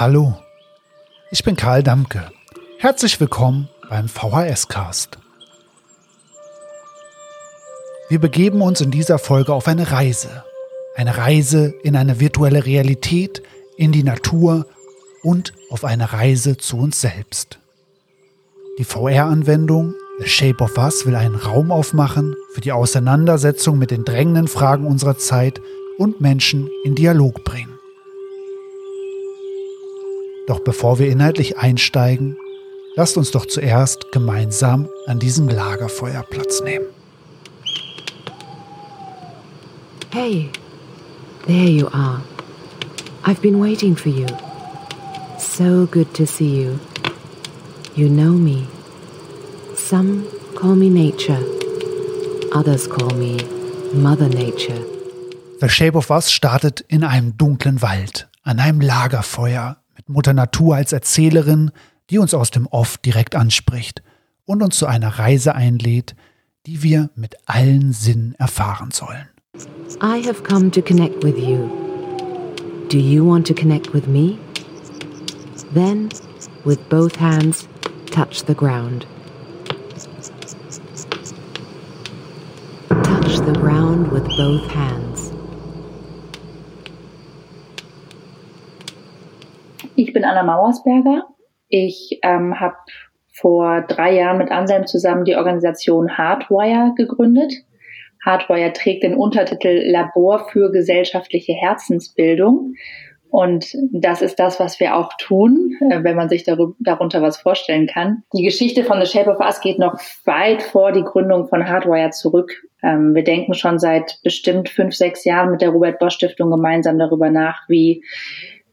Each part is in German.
Hallo, ich bin Karl Damke. Herzlich willkommen beim VHS-Cast. Wir begeben uns in dieser Folge auf eine Reise. Eine Reise in eine virtuelle Realität, in die Natur und auf eine Reise zu uns selbst. Die VR-Anwendung The Shape of Us will einen Raum aufmachen für die Auseinandersetzung mit den drängenden Fragen unserer Zeit und Menschen in Dialog bringen. Doch bevor wir inhaltlich einsteigen, lasst uns doch zuerst gemeinsam an diesem Lagerfeuer Platz nehmen. Hey, there you are. I've been waiting for you. So good to see you. You know me. Some call me nature. Others call me Mother Nature. The Shape of Us startet in einem dunklen Wald, an einem Lagerfeuer, Mutter Natur als Erzählerin, die uns aus dem Off direkt anspricht und uns zu einer Reise einlädt, die wir mit allen Sinnen erfahren sollen. I have come to connect with you. Do you want to connect with me? Then, with both hands, touch the ground. Touch the ground with both hands. Ich bin Anna Mauersberger. Ich ähm, habe vor drei Jahren mit Anselm zusammen die Organisation Hardwire gegründet. Hardwire trägt den Untertitel Labor für gesellschaftliche Herzensbildung. Und das ist das, was wir auch tun, äh, wenn man sich darunter was vorstellen kann. Die Geschichte von The Shape of Us geht noch weit vor die Gründung von Hardwire zurück. Ähm, wir denken schon seit bestimmt fünf, sechs Jahren mit der Robert Bosch Stiftung gemeinsam darüber nach, wie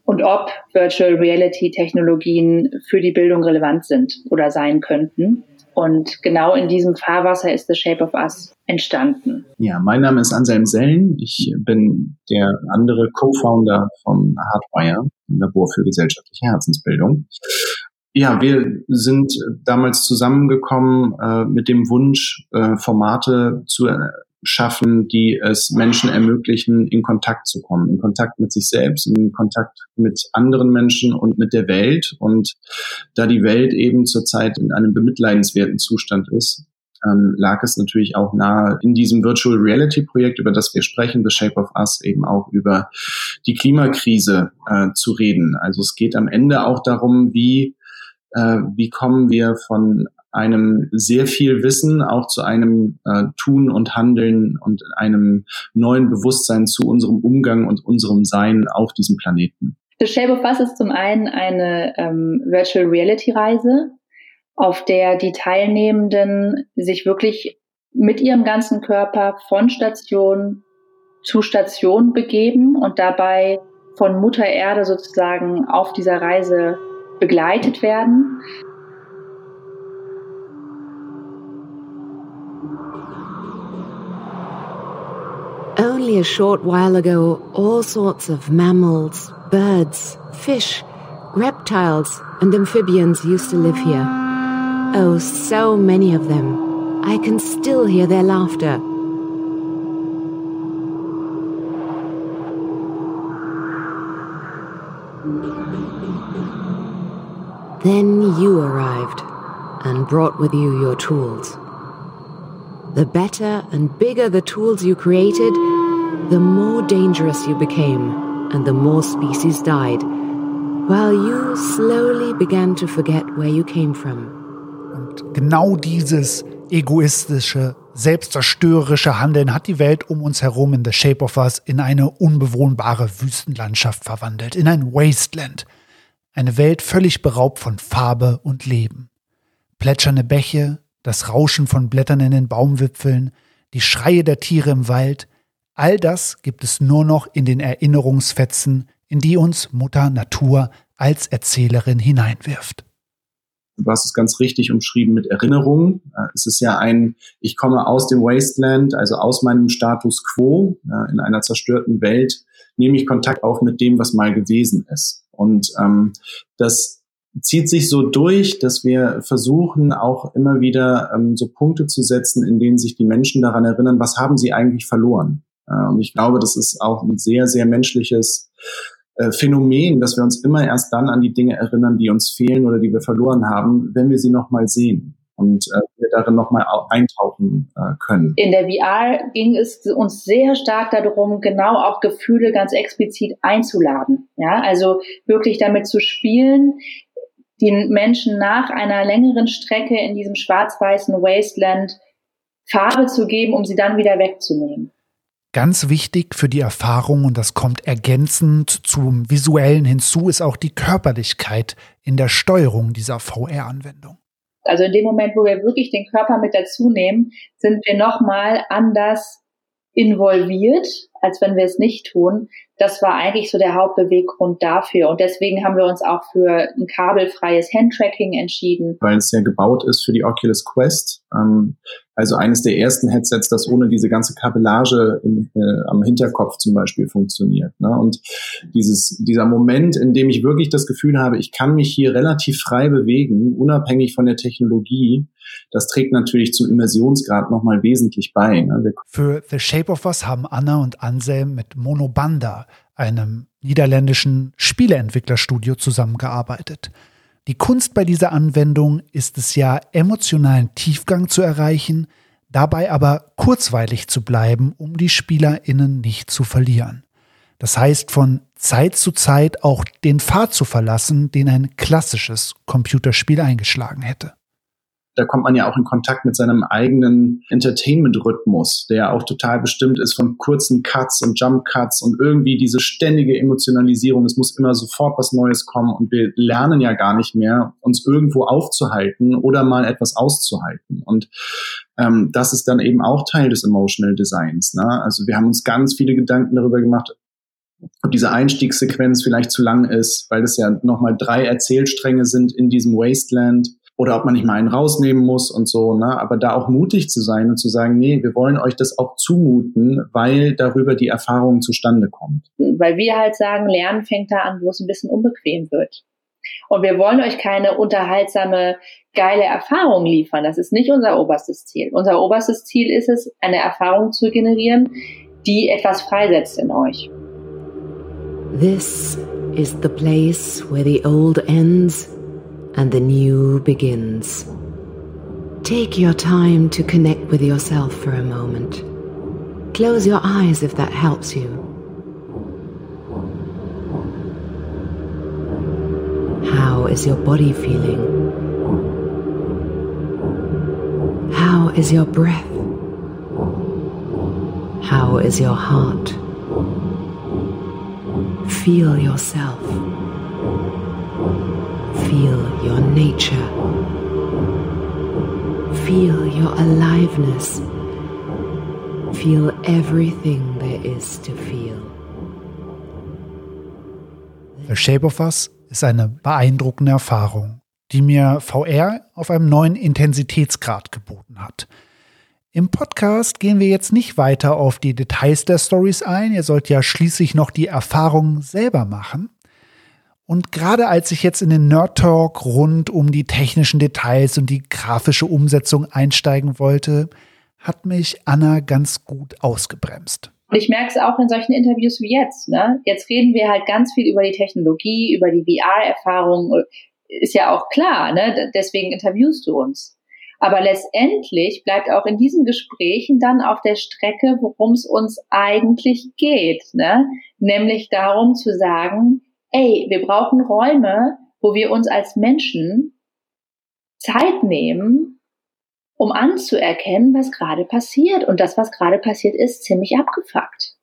und ob Virtual Reality Technologien für die Bildung relevant sind oder sein könnten. Und genau in diesem Fahrwasser ist The Shape of Us entstanden. Ja, mein Name ist Anselm Sellen. Ich bin der andere Co-Founder von Hardwire, dem Labor für gesellschaftliche Herzensbildung. Ja, wir sind damals zusammengekommen äh, mit dem Wunsch, äh, Formate zu schaffen, die es Menschen ermöglichen, in Kontakt zu kommen, in Kontakt mit sich selbst, in Kontakt mit anderen Menschen und mit der Welt. Und da die Welt eben zurzeit in einem bemitleidenswerten Zustand ist, ähm, lag es natürlich auch nahe, in diesem Virtual Reality Projekt, über das wir sprechen, The Shape of Us, eben auch über die Klimakrise äh, zu reden. Also es geht am Ende auch darum, wie, äh, wie kommen wir von einem sehr viel Wissen auch zu einem äh, Tun und Handeln und einem neuen Bewusstsein zu unserem Umgang und unserem Sein auf diesem Planeten. The Shape of Us ist zum einen eine ähm, Virtual Reality Reise, auf der die Teilnehmenden sich wirklich mit ihrem ganzen Körper von Station zu Station begeben und dabei von Mutter Erde sozusagen auf dieser Reise begleitet werden. Only a short while ago, all sorts of mammals, birds, fish, reptiles, and amphibians used to live here. Oh, so many of them. I can still hear their laughter. Then you arrived and brought with you your tools. The better and bigger the tools you created, the more dangerous you became and the more species died, while you slowly began to forget where you came from. Und genau dieses egoistische, selbstzerstörerische Handeln hat die Welt um uns herum in The Shape of Us in eine unbewohnbare Wüstenlandschaft verwandelt, in ein Wasteland. Eine Welt völlig beraubt von Farbe und Leben. Plätschernde Bäche, das Rauschen von Blättern in den Baumwipfeln, die Schreie der Tiere im Wald, all das gibt es nur noch in den Erinnerungsfetzen, in die uns Mutter Natur als Erzählerin hineinwirft. Du hast es ganz richtig umschrieben mit Erinnerung. Äh, es ist ja ein, ich komme aus dem Wasteland, also aus meinem Status quo äh, in einer zerstörten Welt, nehme ich Kontakt auf mit dem, was mal gewesen ist. Und ähm, das zieht sich so durch, dass wir versuchen, auch immer wieder ähm, so Punkte zu setzen, in denen sich die Menschen daran erinnern, was haben sie eigentlich verloren. Und ich glaube, das ist auch ein sehr, sehr menschliches äh, Phänomen, dass wir uns immer erst dann an die Dinge erinnern, die uns fehlen oder die wir verloren haben, wenn wir sie nochmal sehen und äh, wir darin nochmal eintauchen äh, können. In der VR ging es uns sehr stark darum, genau auch Gefühle ganz explizit einzuladen. Ja, also wirklich damit zu spielen, den Menschen nach einer längeren Strecke in diesem schwarz-weißen Wasteland Farbe zu geben, um sie dann wieder wegzunehmen. Ganz wichtig für die Erfahrung, und das kommt ergänzend zum visuellen hinzu, ist auch die Körperlichkeit in der Steuerung dieser VR-Anwendung. Also in dem Moment, wo wir wirklich den Körper mit dazu nehmen, sind wir nochmal anders involviert, als wenn wir es nicht tun. Das war eigentlich so der Hauptbeweggrund dafür. Und deswegen haben wir uns auch für ein kabelfreies Handtracking entschieden. Weil es ja gebaut ist für die Oculus Quest. Ähm, also eines der ersten Headsets, das ohne diese ganze Kabellage im, äh, am Hinterkopf zum Beispiel funktioniert. Ne? Und dieses, dieser Moment, in dem ich wirklich das Gefühl habe, ich kann mich hier relativ frei bewegen, unabhängig von der Technologie, das trägt natürlich zum Immersionsgrad nochmal wesentlich bei. Ne? Für The Shape of Us haben Anna und Anselm mit Monobanda, einem niederländischen Spieleentwicklerstudio, zusammengearbeitet. Die Kunst bei dieser Anwendung ist es ja, emotionalen Tiefgang zu erreichen, dabei aber kurzweilig zu bleiben, um die SpielerInnen nicht zu verlieren. Das heißt, von Zeit zu Zeit auch den Pfad zu verlassen, den ein klassisches Computerspiel eingeschlagen hätte da kommt man ja auch in Kontakt mit seinem eigenen Entertainment-Rhythmus, der auch total bestimmt ist von kurzen Cuts und Jump-Cuts und irgendwie diese ständige Emotionalisierung. Es muss immer sofort was Neues kommen und wir lernen ja gar nicht mehr, uns irgendwo aufzuhalten oder mal etwas auszuhalten. Und ähm, das ist dann eben auch Teil des Emotional Designs. Ne? Also wir haben uns ganz viele Gedanken darüber gemacht, ob diese Einstiegssequenz vielleicht zu lang ist, weil es ja nochmal drei Erzählstränge sind in diesem Wasteland oder ob man nicht mal einen rausnehmen muss und so, ne? Aber da auch mutig zu sein und zu sagen, nee, wir wollen euch das auch zumuten, weil darüber die Erfahrung zustande kommt. Weil wir halt sagen, Lernen fängt da an, wo es ein bisschen unbequem wird. Und wir wollen euch keine unterhaltsame, geile Erfahrung liefern. Das ist nicht unser oberstes Ziel. Unser oberstes Ziel ist es, eine Erfahrung zu generieren, die etwas freisetzt in euch. This is the place where the old ends and the new begins. Take your time to connect with yourself for a moment. Close your eyes if that helps you. How is your body feeling? How is your breath? How is your heart? Feel yourself. Feel your nature. Feel your aliveness. Feel everything there is to feel. The Shape of Us ist eine beeindruckende Erfahrung, die mir VR auf einem neuen Intensitätsgrad geboten hat. Im Podcast gehen wir jetzt nicht weiter auf die Details der Stories ein. Ihr sollt ja schließlich noch die Erfahrung selber machen. Und gerade als ich jetzt in den Nerd Talk rund um die technischen Details und die grafische Umsetzung einsteigen wollte, hat mich Anna ganz gut ausgebremst. Und ich merke es auch in solchen Interviews wie jetzt. Ne? Jetzt reden wir halt ganz viel über die Technologie, über die VR-Erfahrung. Ist ja auch klar, ne? deswegen interviewst du uns. Aber letztendlich bleibt auch in diesen Gesprächen dann auf der Strecke, worum es uns eigentlich geht. Ne? Nämlich darum zu sagen, ey, wir brauchen Räume, wo wir uns als Menschen Zeit nehmen, um anzuerkennen, was gerade passiert. Und das, was gerade passiert ist, ziemlich abgefuckt.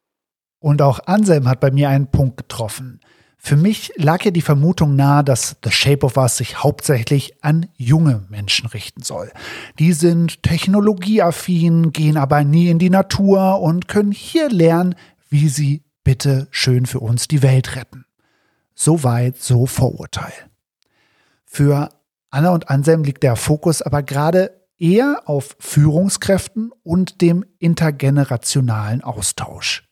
Und auch Anselm hat bei mir einen Punkt getroffen. Für mich lag ja die Vermutung nahe, dass The Shape of Us sich hauptsächlich an junge Menschen richten soll. Die sind technologieaffin, gehen aber nie in die Natur und können hier lernen, wie sie bitte schön für uns die Welt retten. Soweit, so Vorurteil. Für Anna und Anselm liegt der Fokus aber gerade eher auf Führungskräften und dem intergenerationalen Austausch.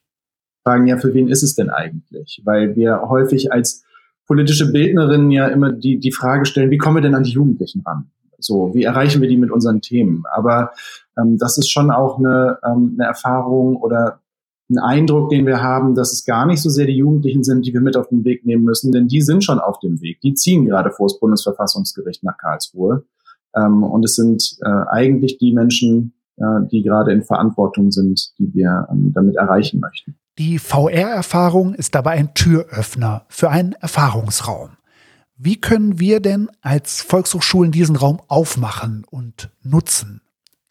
Fragen ja, für wen ist es denn eigentlich? Weil wir häufig als politische Bildnerinnen ja immer die, die Frage stellen, wie kommen wir denn an die Jugendlichen ran? So, wie erreichen wir die mit unseren Themen? Aber ähm, das ist schon auch eine, ähm, eine Erfahrung oder ein Eindruck, den wir haben, dass es gar nicht so sehr die Jugendlichen sind, die wir mit auf den Weg nehmen müssen, denn die sind schon auf dem Weg. Die ziehen gerade vor das Bundesverfassungsgericht nach Karlsruhe. Ähm, und es sind äh, eigentlich die Menschen, äh, die gerade in Verantwortung sind, die wir ähm, damit erreichen möchten. Die VR-Erfahrung ist dabei ein Türöffner für einen Erfahrungsraum. Wie können wir denn als Volkshochschulen diesen Raum aufmachen und nutzen,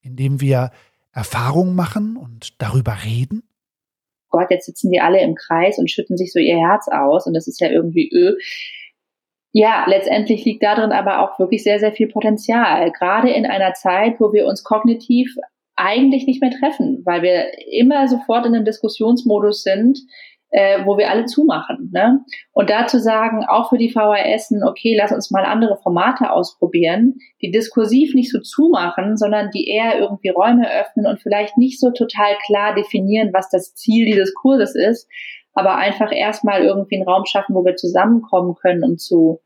indem wir Erfahrungen machen und darüber reden? Gott, jetzt sitzen die alle im Kreis und schütten sich so ihr Herz aus und das ist ja irgendwie öh. Ja, letztendlich liegt darin aber auch wirklich sehr, sehr viel Potenzial. Gerade in einer Zeit, wo wir uns kognitiv eigentlich nicht mehr treffen, weil wir immer sofort in einem Diskussionsmodus sind, äh, wo wir alle zumachen. Ne? Und dazu sagen, auch für die VHS, okay, lass uns mal andere Formate ausprobieren, die diskursiv nicht so zumachen, sondern die eher irgendwie Räume öffnen und vielleicht nicht so total klar definieren, was das Ziel dieses Kurses ist, aber einfach erstmal irgendwie einen Raum schaffen, wo wir zusammenkommen können, um zu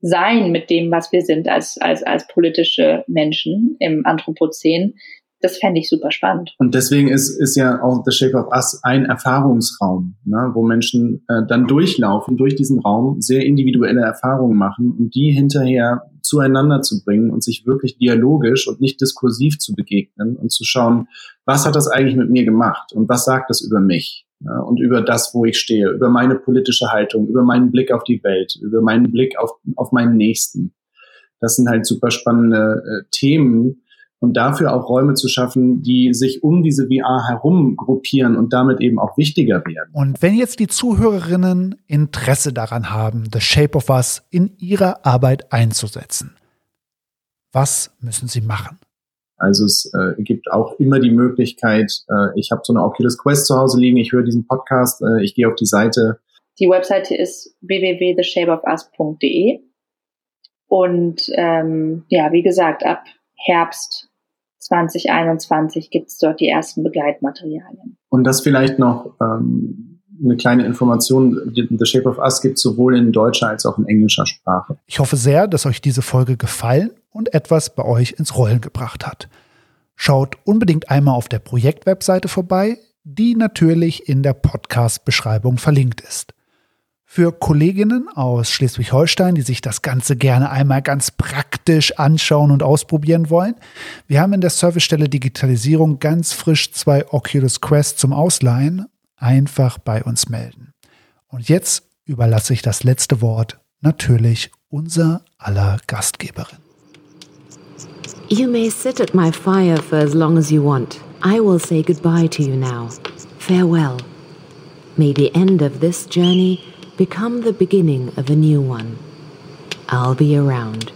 sein mit dem, was wir sind als, als, als politische Menschen im Anthropozän, das fände ich super spannend. Und deswegen ist, ist ja auch The Shape of Us ein Erfahrungsraum, ne, wo Menschen äh, dann durchlaufen, durch diesen Raum sehr individuelle Erfahrungen machen und die hinterher zueinander zu bringen und sich wirklich dialogisch und nicht diskursiv zu begegnen und zu schauen, was hat das eigentlich mit mir gemacht und was sagt das über mich ne, und über das, wo ich stehe, über meine politische Haltung, über meinen Blick auf die Welt, über meinen Blick auf, auf meinen Nächsten. Das sind halt super spannende äh, Themen, und dafür auch Räume zu schaffen, die sich um diese VR herum gruppieren und damit eben auch wichtiger werden. Und wenn jetzt die Zuhörerinnen Interesse daran haben, The Shape of Us in ihrer Arbeit einzusetzen, was müssen sie machen? Also es äh, gibt auch immer die Möglichkeit, äh, ich habe so eine Oculus Quest zu Hause liegen, ich höre diesen Podcast, äh, ich gehe auf die Seite. Die Webseite ist www.theshapeofus.de und ähm, ja, wie gesagt, ab Herbst 2021 gibt es dort die ersten Begleitmaterialien. Und das vielleicht noch ähm, eine kleine Information. The Shape of Us gibt es sowohl in deutscher als auch in englischer Sprache. Ich hoffe sehr, dass euch diese Folge gefallen und etwas bei euch ins Rollen gebracht hat. Schaut unbedingt einmal auf der Projektwebseite vorbei, die natürlich in der Podcast-Beschreibung verlinkt ist. Für Kolleginnen aus Schleswig-Holstein, die sich das Ganze gerne einmal ganz praktisch anschauen und ausprobieren wollen, wir haben in der Servicestelle Digitalisierung ganz frisch zwei Oculus Quest zum Ausleihen. Einfach bei uns melden. Und jetzt überlasse ich das letzte Wort natürlich unser aller Gastgeberin. You may sit at my fire for as long as you want. I will say goodbye to you now. Farewell. May the end of this journey become the beginning of a new one. I'll be around.